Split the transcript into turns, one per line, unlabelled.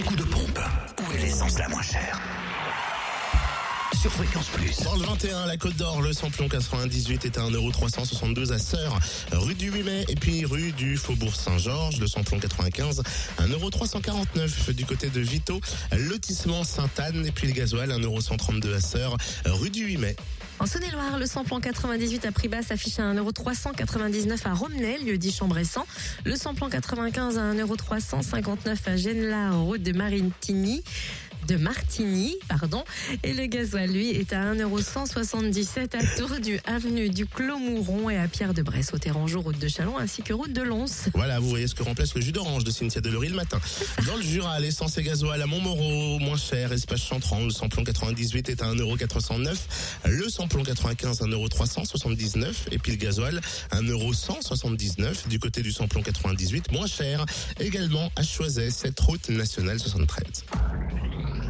L'anti-coup de pompe. Où est l'essence la moins chère sur Fréquence Plus.
Dans le 21, la Côte d'Or, le samplon 98 est à 1,372€ à Sœur, rue du 8 mai et puis rue du Faubourg Saint-Georges, le samplon 95, 1,349€ du côté de Vito, lotissement Sainte-Anne et puis le gasoil 1,132€ à Sœur, rue du 8 mai.
En Saône-et-Loire, le samplon 98 à prix bas s'affiche à 1,399€ à Romney, lieu dit Chambressan. Le samplon 95 à 1,359€ à Genla, route de Marintigny de Martigny, pardon. Et le gasoil, lui, est à 1,177€ à Tour du avenue du Clos-Mouron et à Pierre de Bresse, au Terrangeau, route de Chalon, ainsi que route de Lons.
Voilà, vous voyez ce que remplace le jus d'orange de Cynthia Delory le matin. Dans le Jura, l'essence et gasoil à Montmoreau, moins cher, espace Chantran, le samplon 98 est à 1,409€, le samplon 95 1,379€ et puis le gasoil 1,179€ du côté du samplon 98, moins cher, également à Choiset, cette route nationale 73.